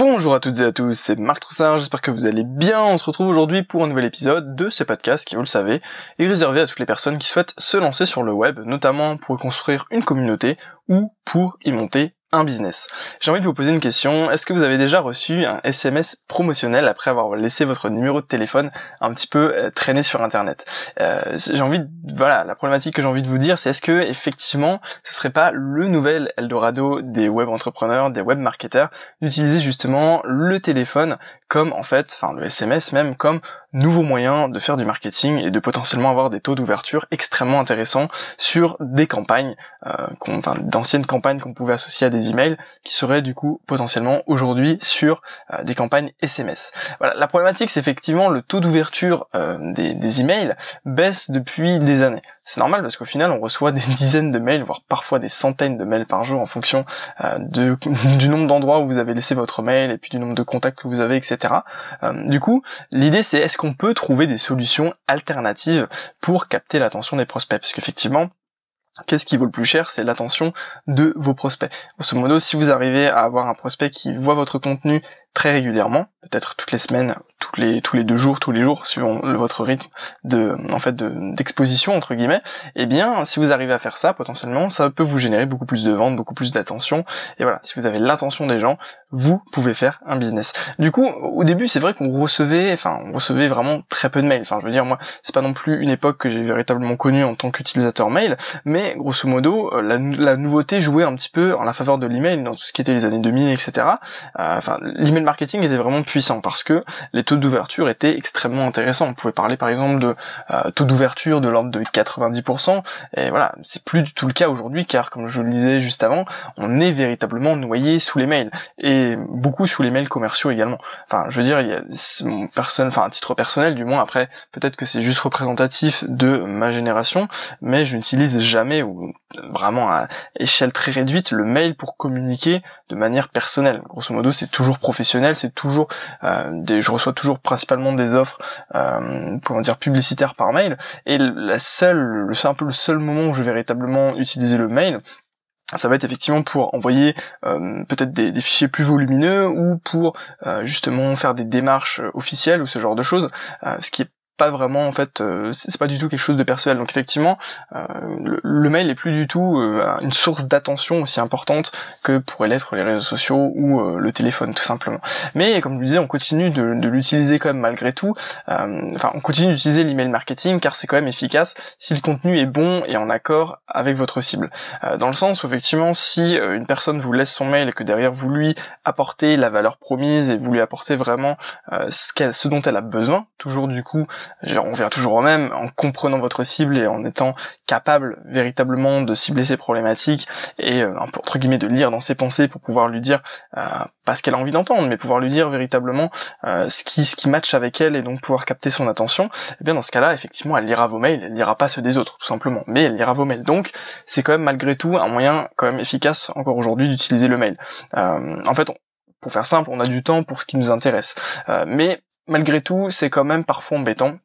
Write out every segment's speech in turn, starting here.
Bonjour à toutes et à tous, c'est Marc Troussard, j'espère que vous allez bien. On se retrouve aujourd'hui pour un nouvel épisode de ce podcast qui, vous le savez, est réservé à toutes les personnes qui souhaitent se lancer sur le web, notamment pour construire une communauté ou pour y monter un business. J'ai envie de vous poser une question. Est-ce que vous avez déjà reçu un SMS promotionnel après avoir laissé votre numéro de téléphone un petit peu euh, traîner sur Internet? Euh, J'ai envie, de, voilà, la problématique que j'ai envie de vous dire, c'est est-ce que effectivement, ce serait pas le nouvel Eldorado des web entrepreneurs, des web marketeurs, d'utiliser justement le téléphone comme en fait, enfin le SMS même comme nouveau moyen de faire du marketing et de potentiellement avoir des taux d'ouverture extrêmement intéressants sur des campagnes, euh, enfin d'anciennes campagnes qu'on pouvait associer à des emails, qui seraient du coup potentiellement aujourd'hui sur euh, des campagnes SMS. Voilà, la problématique c'est effectivement le taux d'ouverture euh, des, des emails baisse depuis des années. C'est normal parce qu'au final on reçoit des dizaines de mails, voire parfois des centaines de mails par jour en fonction euh, de, du nombre d'endroits où vous avez laissé votre mail et puis du nombre de contacts que vous avez, etc. Euh, du coup, l'idée c'est est-ce qu'on peut trouver des solutions alternatives pour capter l'attention des prospects? Parce qu'effectivement, Qu'est-ce qui vaut le plus cher? C'est l'attention de vos prospects. Grosso modo, si vous arrivez à avoir un prospect qui voit votre contenu très régulièrement, peut-être toutes les semaines, toutes les, tous les deux jours, tous les jours, suivant votre rythme de, en fait, d'exposition entre guillemets, eh bien, si vous arrivez à faire ça, potentiellement, ça peut vous générer beaucoup plus de ventes, beaucoup plus d'attention. Et voilà, si vous avez l'attention des gens, vous pouvez faire un business. Du coup, au début, c'est vrai qu'on recevait, enfin, on recevait vraiment très peu de mails. Enfin, je veux dire, moi, c'est pas non plus une époque que j'ai véritablement connue en tant qu'utilisateur mail, mais grosso modo, euh, la, la, nouveauté jouait un petit peu en la faveur de l'email dans tout ce qui était les années 2000, etc. Euh, l'email marketing était vraiment puissant parce que les taux d'ouverture étaient extrêmement intéressants. On pouvait parler par exemple de euh, taux d'ouverture de l'ordre de 90%, et voilà, c'est plus du tout le cas aujourd'hui car comme je le disais juste avant, on est véritablement noyé sous les mails et beaucoup sous les mails commerciaux également. Enfin, je veux dire, il y a personne, enfin à titre personnel du moins. Après, peut-être que c'est juste représentatif de ma génération, mais je n'utilise jamais ou vraiment à échelle très réduite le mail pour communiquer de manière personnelle. Grosso modo, c'est toujours professionnel c'est toujours euh, des, je reçois toujours principalement des offres, euh, comment dire, publicitaires par mail. Et la seule, c'est un peu le seul moment où je vais véritablement utiliser le mail, ça va être effectivement pour envoyer euh, peut-être des, fichiers plus volumineux ou pour euh, justement faire des démarches officielles ou ce genre de choses, ce qui est pas vraiment en fait euh, c'est pas du tout quelque chose de personnel. Donc effectivement euh, le, mail est plus du tout euh, une source d'attention aussi importante que pourraient l'être les réseaux sociaux ou le téléphone tout simplement. Mais comme je vous disais on continue de, l'utiliser quand même malgré tout. Enfin on continue d'utiliser l'email marketing car c'est quand même efficace si le contenu est bon et en accord avec votre cible. Dans le sens où effectivement si une personne vous laisse son mail et que derrière vous lui apportez la valeur promise et vous lui apportez vraiment ce, ce dont elle a besoin toujours du coup on revient toujours au même, en comprenant votre cible et en étant capable véritablement de cibler ses problématiques et euh, entre guillemets de lire dans ses pensées pour pouvoir lui dire euh, pas ce qu'elle a envie d'entendre, mais pouvoir lui dire véritablement euh, ce qui ce qui match avec elle et donc pouvoir capter son attention. Et eh bien dans ce cas-là, effectivement, elle lira vos mails, elle lira pas ceux des autres tout simplement, mais elle lira vos mails. Donc c'est quand même malgré tout un moyen quand même efficace encore aujourd'hui d'utiliser le mail. en fait, pour faire simple, on a du temps pour ce qui nous intéresse. mais malgré tout, c'est quand même parfois embêtant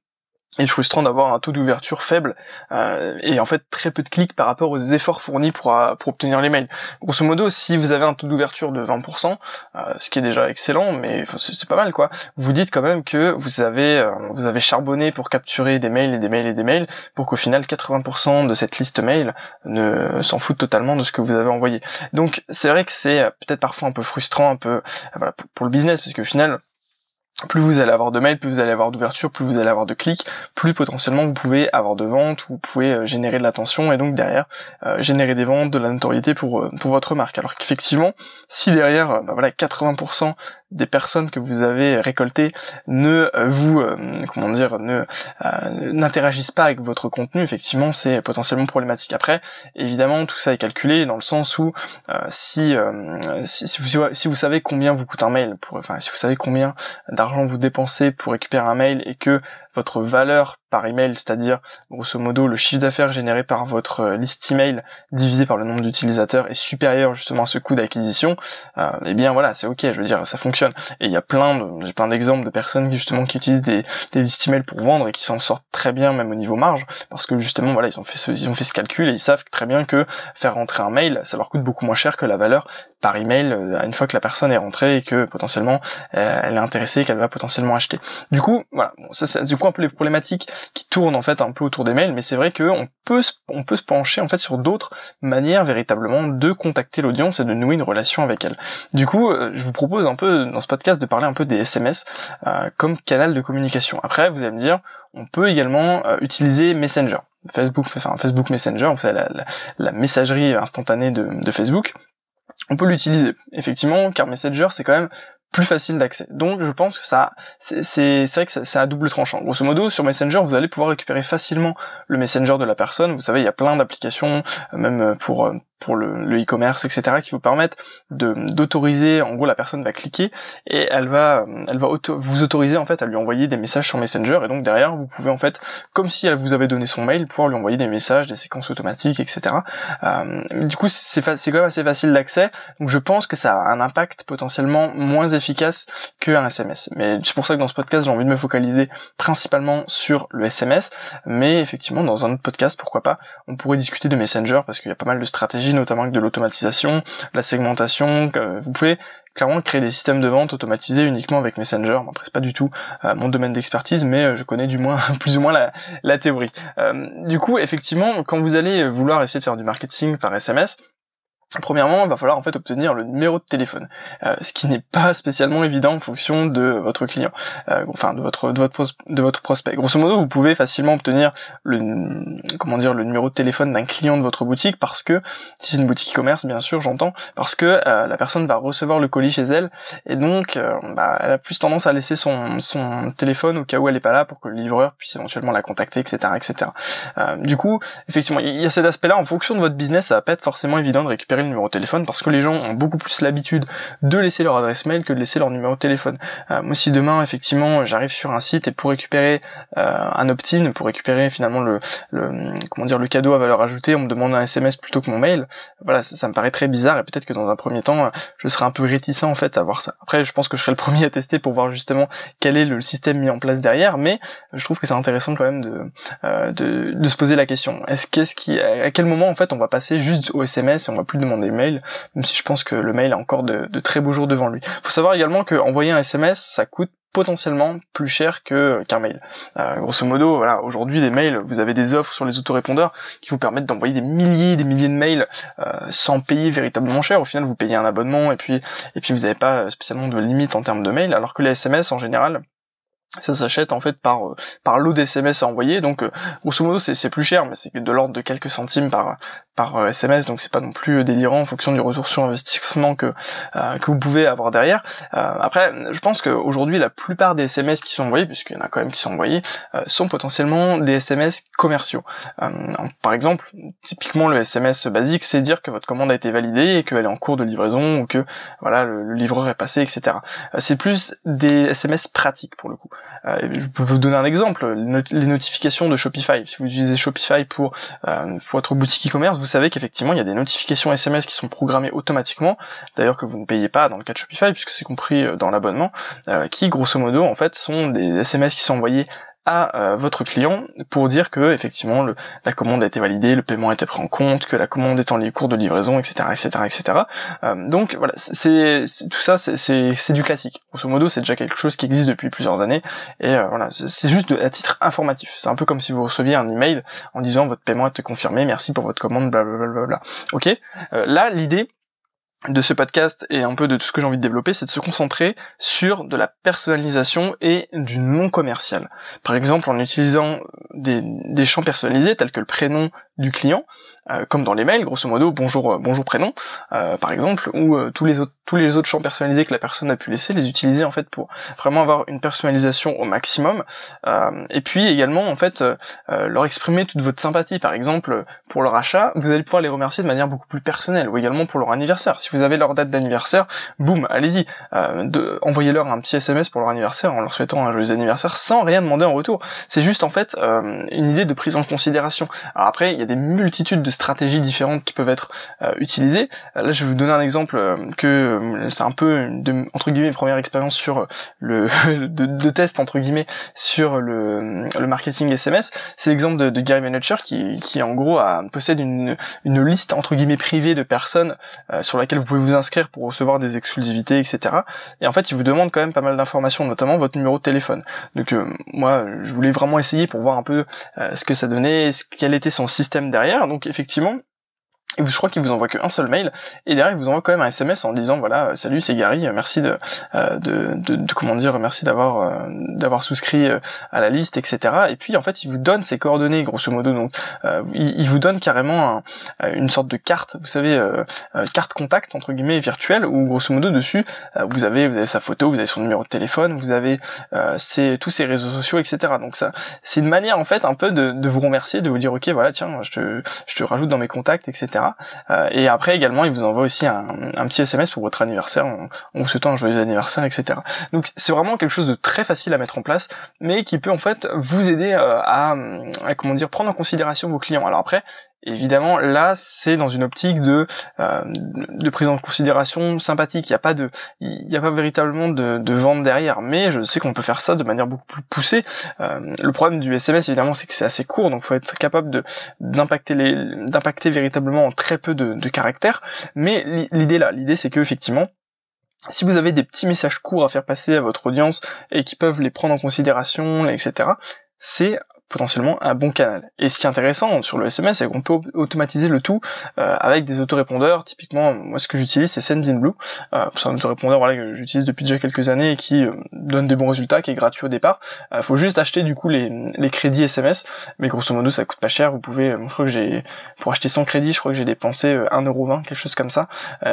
et frustrant d'avoir un taux d'ouverture faible euh, et en fait très peu de clics par rapport aux efforts fournis pour, euh, obtenir les mails. Grosso modo, si vous avez un taux d'ouverture de 20%, euh, ce qui est déjà excellent, mais c'est pas mal quoi, vous dites quand même que vous avez vous avez charbonné pour capturer des mails et des mails et des mails pour qu'au final 80% de cette liste mail ne s'en foutent totalement de ce que vous avez envoyé. Donc c'est vrai que c'est peut-être parfois un peu frustrant, un peu pour, pour le business parce qu'au final plus vous allez avoir de mails, plus vous allez avoir d'ouverture, plus vous allez avoir de clics, plus potentiellement vous pouvez avoir de ventes, vous pouvez euh, générer de l'attention et donc derrière euh, générer des ventes, de la notoriété pour euh, pour votre marque. Alors qu'effectivement, si derrière, bah voilà, 80% des personnes que vous avez récoltées ne vous, comment dire, ne n'interagissent pas avec votre contenu, effectivement, c'est potentiellement problématique. Après, évidemment, tout ça est calculé dans le sens où si, si, si vous si vous savez combien vous coûte un mail, pour, enfin si vous savez combien d'argent vous dépensez pour récupérer un mail et que votre valeur par email, c'est-à-dire grosso modo le chiffre d'affaires généré par votre euh, liste email divisé par le nombre d'utilisateurs est supérieur justement à ce coût d'acquisition, euh, eh bien voilà, c'est ok, je veux dire, ça fonctionne. Et il y a plein de, j'ai plein d'exemples de personnes qui justement qui utilisent des, des listes email pour vendre et qui s'en sortent très bien même au niveau marge, parce que justement voilà ils ont fait ce, ils ont fait ce calcul et ils savent très bien que faire rentrer un mail, ça leur coûte beaucoup moins cher que la valeur par email euh, une fois que la personne est rentrée et que potentiellement euh, elle est intéressée et qu'elle va potentiellement acheter. Du coup, voilà, bon, ça c'est du coup un peu les problématiques qui tournent en fait un peu autour des mails, mais c'est vrai qu'on peut on peut se pencher en fait sur d'autres manières véritablement de contacter l'audience et de nouer une relation avec elle. Du coup, euh, je vous propose un peu dans ce podcast de parler un peu des SMS comme canal de communication. Après, vous allez me dire, on peut également utiliser Messenger. Facebook, enfin Facebook Messenger, vous savez, la, messagerie instantanée de Facebook on peut l'utiliser, effectivement, car Messenger c'est quand même plus facile d'accès. Donc je pense que ça, c'est vrai que c'est à double tranchant. Grosso modo, sur Messenger, vous allez pouvoir récupérer facilement le Messenger de la personne. Vous savez, il y a plein d'applications, euh, même pour euh, pour le e-commerce, etc., qui vous permettent d'autoriser, en gros, la personne va cliquer et elle va, elle va vous autoriser en fait à lui envoyer des messages sur Messenger et donc derrière vous pouvez en fait, comme si elle vous avait donné son mail, pouvoir lui envoyer des messages, des séquences automatiques, etc. Euh, du coup, c'est quand même assez facile d'accès, donc je pense que ça a un impact potentiellement moins efficace qu'un SMS. Mais c'est pour ça que dans ce podcast, j'ai envie de me focaliser principalement sur le SMS, mais effectivement dans un autre podcast, pourquoi pas, on pourrait discuter de Messenger parce qu'il y a pas mal de stratégies notamment avec de l'automatisation, la segmentation. Vous pouvez clairement créer des systèmes de vente automatisés uniquement avec Messenger. Après, c'est pas du tout euh, mon domaine d'expertise, mais euh, je connais du moins plus ou moins la, théorie. Euh, du coup, effectivement, quand vous allez vouloir essayer de faire du marketing par SMS, Premièrement, il va falloir en fait obtenir le numéro de téléphone, euh, ce qui n'est pas spécialement évident en fonction de votre client, euh, enfin de votre de votre prospect. Grosso modo, vous pouvez facilement obtenir le comment dire le numéro de téléphone d'un client de votre boutique parce que si c'est une boutique e-commerce, bien sûr, j'entends, parce que euh, la personne va recevoir le colis chez elle et donc bah, elle a plus tendance à laisser son son téléphone au cas où elle est pas là pour que le livreur puisse éventuellement la contacter, etc., etc. du coup, effectivement, il y a cet aspect-là. En fonction de votre business, ça va pas être forcément évident de récupérer numéro de téléphone parce que les gens ont beaucoup plus l'habitude de laisser leur adresse mail que de laisser leur numéro de téléphone. Euh, moi si demain effectivement j'arrive sur un site et pour récupérer euh, un opt-in, pour récupérer finalement le, comment dire le cadeau à valeur ajoutée, on me demande un SMS plutôt que mon mail, voilà ça, me paraît très bizarre et peut-être que dans un premier temps je serais un peu réticent en fait à voir ça. Après je pense que je serai le premier à tester pour voir justement quel est le système mis en place derrière, mais je trouve que c'est intéressant quand même de, euh, de se poser la question. Est-ce qu'est-ce qui à quel moment en fait on va passer juste au SMS et on va plus demander mail, même si je pense que le mail a encore de, très beaux jours devant lui. Faut savoir également qu'envoyer un SMS, ça coûte potentiellement plus cher que qu'un mail. Euh, grosso modo, voilà, aujourd'hui des mails, vous avez des offres sur les autorépondeurs qui vous permettent d'envoyer des milliers, des milliers de mails euh, sans payer véritablement cher. Au final, vous payez un abonnement et puis et puis vous n'avez pas spécialement de limite en termes de mails, alors que les SMS en général, ça s'achète en fait par lot d'SMS à envoyer donc euh, grosso modo c'est plus cher mais c'est de l'ordre de quelques centimes par par SMS euh, donc c'est pas non plus délirant en fonction du retour sur investissement que que vous pouvez avoir derrière. Après je pense qu'aujourd'hui la plupart des SMS qui sont envoyés puisqu'il y en a quand même qui sont envoyés sont potentiellement des SMS commerciaux. Par exemple typiquement le SMS basique c'est dire que votre commande a été validée et qu'elle est en cours de livraison ou que voilà le, le livreur est passé etc c'est plus des SMS pratiques pour le coup. Euh, je peux vous donner un exemple, les notifications de Shopify. Si vous utilisez Shopify pour, euh, votre boutique e-commerce, vous savez qu'effectivement il y a des notifications SMS qui sont programmées automatiquement, d'ailleurs que vous ne payez pas dans le cas de Shopify puisque c'est compris euh, dans l'abonnement, qui grosso modo en fait sont des SMS qui sont envoyés à euh, votre client pour dire que effectivement le, la commande a été validée, le paiement a été pris en compte, que la commande est en cours de livraison, etc., etc., etc. Euh, donc voilà, c'est tout ça, c'est du classique. Grosso modo, c'est déjà quelque chose qui existe depuis plusieurs années et euh, voilà, c'est juste de, à titre informatif. C'est un peu comme si vous receviez un email en disant votre paiement été confirmé, merci pour votre commande, blablabla. Ok, là l'idée de ce podcast et un peu de tout ce que j'ai envie de développer, c'est de se concentrer sur de la personnalisation et du non commercial. Par exemple, en utilisant des, des champs personnalisés tels que le prénom du client, euh, comme dans les mails, grosso modo, bonjour, euh, bonjour prénom, euh, par exemple, ou tous les autres tous les autres champs personnalisés que la personne a pu laisser, les utiliser en fait pour vraiment avoir une personnalisation au maximum, et puis également en fait leur exprimer toute votre sympathie, par exemple pour leur achat, vous allez pouvoir les remercier de manière beaucoup plus personnelle, ou également pour leur anniversaire. Si vous avez leur date d'anniversaire, boum, allez-y, envoyez-leur un petit SMS pour leur anniversaire en leur souhaitant un joyeux anniversaire sans rien demander en retour. C'est juste en fait une idée de prise en considération. Après, des multitudes de stratégies différentes qui peuvent être utilisées. là, je vais vous donner un exemple que c'est un peu de, entre guillemets première expérience sur le de, test entre guillemets sur le, le marketing SMS. C'est l'exemple de, Gary Vaynerchuk qui, qui en gros a, possède une, une liste entre guillemets privée de personnes sur laquelle vous pouvez vous inscrire pour recevoir des exclusivités, etc. Et en fait, il vous demande quand même pas mal d'informations, notamment votre numéro de téléphone. Donc euh, moi, je voulais vraiment essayer pour voir un peu euh, ce que ça donnait, quel était son système derrière. Donc effectivement, et je crois qu'il vous envoie qu'un seul mail. Et derrière il vous envoie quand même un SMS en disant voilà euh, salut c'est Gary merci de, euh, de, de, de, comment dire merci d'avoir euh, d'avoir souscrit à la liste etc et puis en fait il vous donne ses coordonnées grosso modo. Donc il, vous donne carrément une sorte de carte vous savez carte contact entre guillemets virtuelle où grosso modo dessus vous avez vous avez sa photo vous avez son numéro de téléphone vous avez tous ses réseaux sociaux etc donc ça c'est une manière en fait un peu de, de vous remercier de vous dire ok voilà tiens je te je te rajoute dans mes contacts etc euh, et après également, il vous envoie aussi un, petit SMS pour votre anniversaire, en, vous souhaitant un joyeux anniversaire, etc. Donc c'est vraiment quelque chose de très facile à mettre en place, mais qui peut en fait vous aider euh, à, à comment dire prendre en considération vos clients. Alors après, Évidemment, là, c'est dans une optique de, euh, prise en considération sympathique. Il n'y a pas de, il n'y a pas véritablement de, de, vente derrière. Mais je sais qu'on peut faire ça de manière beaucoup plus poussée. Euh, le problème du SMS, évidemment, c'est que c'est assez court, donc faut être capable d'impacter d'impacter véritablement en très peu de, de caractères. Mais l'idée là, l'idée, c'est que effectivement, si vous avez des petits messages courts à faire passer à votre audience et qui peuvent les prendre en considération, etc., c'est potentiellement un bon canal. Et ce qui est intéressant sur le SMS, c'est qu'on peut automatiser le tout euh, avec des autorépondeurs. Typiquement, moi ce que j'utilise c'est Sendinblue. Euh, c'est un autorépondeur voilà, que j'utilise depuis déjà quelques années et qui euh, donne des bons résultats, qui est gratuit au départ. Euh, faut juste acheter du coup les, les, crédits SMS, mais grosso modo ça coûte pas cher. Vous pouvez, je crois que j'ai pour acheter 100 crédits, je crois que j'ai dépensé 1,20€, quelque chose comme ça.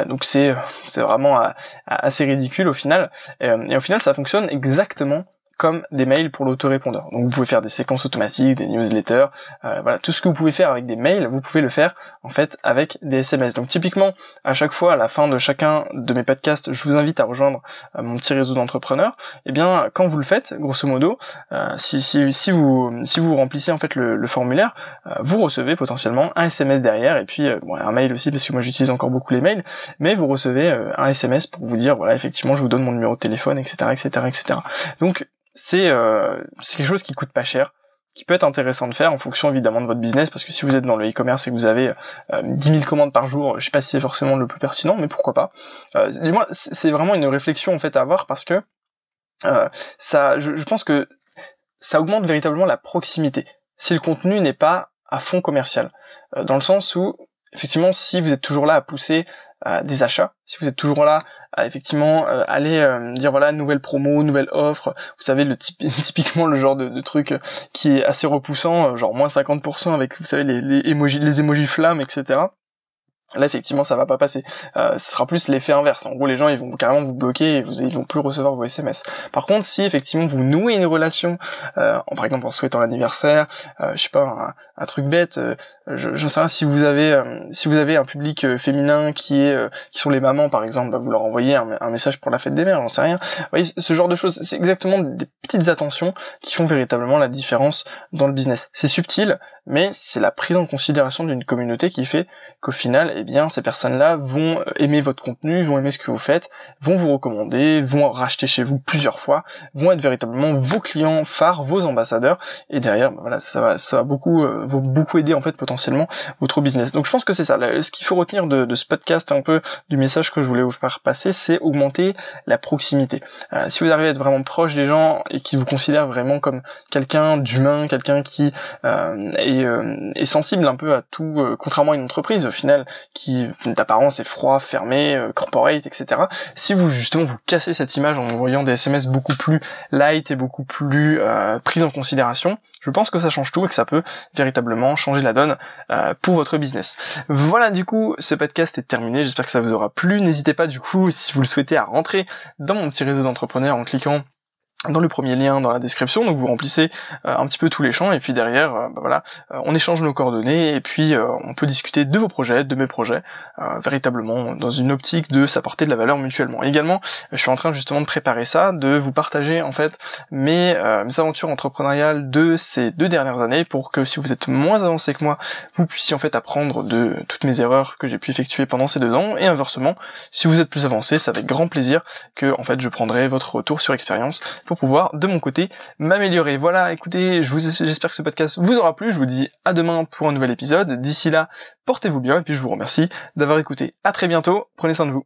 donc c'est c'est vraiment assez ridicule au final. et au final ça fonctionne exactement comme des mails pour l'autorépondeur. Donc vous pouvez faire des séquences automatiques, des newsletters, euh, voilà, tout ce que vous pouvez faire avec des mails, vous pouvez le faire en fait avec des SMS. Donc typiquement, à chaque fois, à la fin de chacun de mes podcasts, je vous invite à rejoindre euh, mon petit réseau d'entrepreneurs. Et eh bien, quand vous le faites, grosso modo, euh, si, si, si, vous si vous remplissez en fait le, formulaire, vous recevez potentiellement un SMS derrière et puis bon, un mail aussi parce que moi j'utilise encore beaucoup les mails, mais vous recevez un SMS pour vous dire voilà effectivement je vous donne mon numéro de téléphone, etc., etc., etc. Donc c'est euh, c'est quelque chose qui coûte pas cher qui peut être intéressant de faire en fonction évidemment de votre business parce que si vous êtes dans le e-commerce et que vous avez euh, 10 000 commandes par jour, je sais pas si c'est forcément le plus pertinent, mais pourquoi pas. Euh, du moins, c'est vraiment une réflexion en fait à avoir parce que euh, ça, je, je, pense que ça augmente véritablement la proximité si le contenu n'est pas à fond commercial, dans le sens où effectivement si vous êtes toujours là à pousser des achats, si vous êtes toujours là à effectivement euh, aller euh, dire voilà nouvelle promo, nouvelle offre, vous savez le type, typiquement le genre de, de, truc qui est assez repoussant, euh, genre moins 50% avec vous savez les, les emojis les emojis flammes etc. Là effectivement ça va pas passer. Euh, ce sera plus l'effet inverse. En gros les gens ils vont carrément vous bloquer et vous ils vont plus recevoir vos SMS. Par contre si effectivement vous nouez une relation, euh, en, par exemple en souhaitant l'anniversaire, euh, je sais pas un, truc bête, euh, je, je sais pas si vous avez euh, si vous avez un public euh, féminin qui est qui sont les mamans par exemple, bah, vous leur envoyez un, un, message pour la fête des mères, j'en sais rien. Vous voyez ce genre de choses, c'est exactement des petites attentions qui font véritablement la différence dans le business. C'est subtil, mais c'est la prise en considération d'une communauté qui fait qu'au final eh bien ces personnes-là vont aimer votre contenu, vont aimer ce que vous faites, vont vous recommander, vont racheter chez vous plusieurs fois, vont être véritablement vos clients phares, vos ambassadeurs, et derrière, bah, voilà, ça va, ça va beaucoup, euh, beaucoup aider en fait potentiellement votre business. Donc je pense que c'est ça. Ce qu'il faut retenir de, ce podcast, un peu du message que je voulais vous faire passer, c'est augmenter la proximité. Euh, si vous arrivez à être vraiment proche des gens et qui vous considèrent vraiment comme quelqu'un d'humain, quelqu'un qui euh, est, est, sensible un peu à tout, contrairement à une entreprise au final qui d'apparence est froid, fermé, euh, corporate, etc. Si vous justement vous cassez cette image en envoyant des SMS beaucoup plus light et beaucoup plus euh, en considération, je pense que ça change tout et que ça peut véritablement changer la donne euh, pour votre business. Voilà du coup, ce podcast est terminé, j'espère que ça vous aura plu. N'hésitez pas du coup, si vous le souhaitez, à rentrer dans mon petit réseau d'entrepreneurs en cliquant dans le premier lien dans la description, donc vous remplissez euh, un petit peu tous les champs et puis derrière, euh, bah voilà, euh, on échange nos coordonnées et puis on peut discuter de vos projets, de mes projets, véritablement dans une optique de s'apporter de la valeur mutuellement. également, je suis en train justement de préparer ça, de vous partager en fait mes, mes aventures entrepreneuriales de ces deux dernières années pour que si vous êtes moins avancé que moi, vous puissiez en fait apprendre de toutes mes erreurs que j'ai pu effectuer pendant ces deux ans et inversement, si vous êtes plus avancé, c'est avec grand plaisir que en fait je prendrai votre retour sur expérience pouvoir de mon côté m'améliorer. Voilà, écoutez, j'espère que ce podcast vous aura plu. Je vous dis à demain pour un nouvel épisode. D'ici là, portez-vous bien et puis je vous remercie d'avoir écouté. À très bientôt. Prenez soin de vous.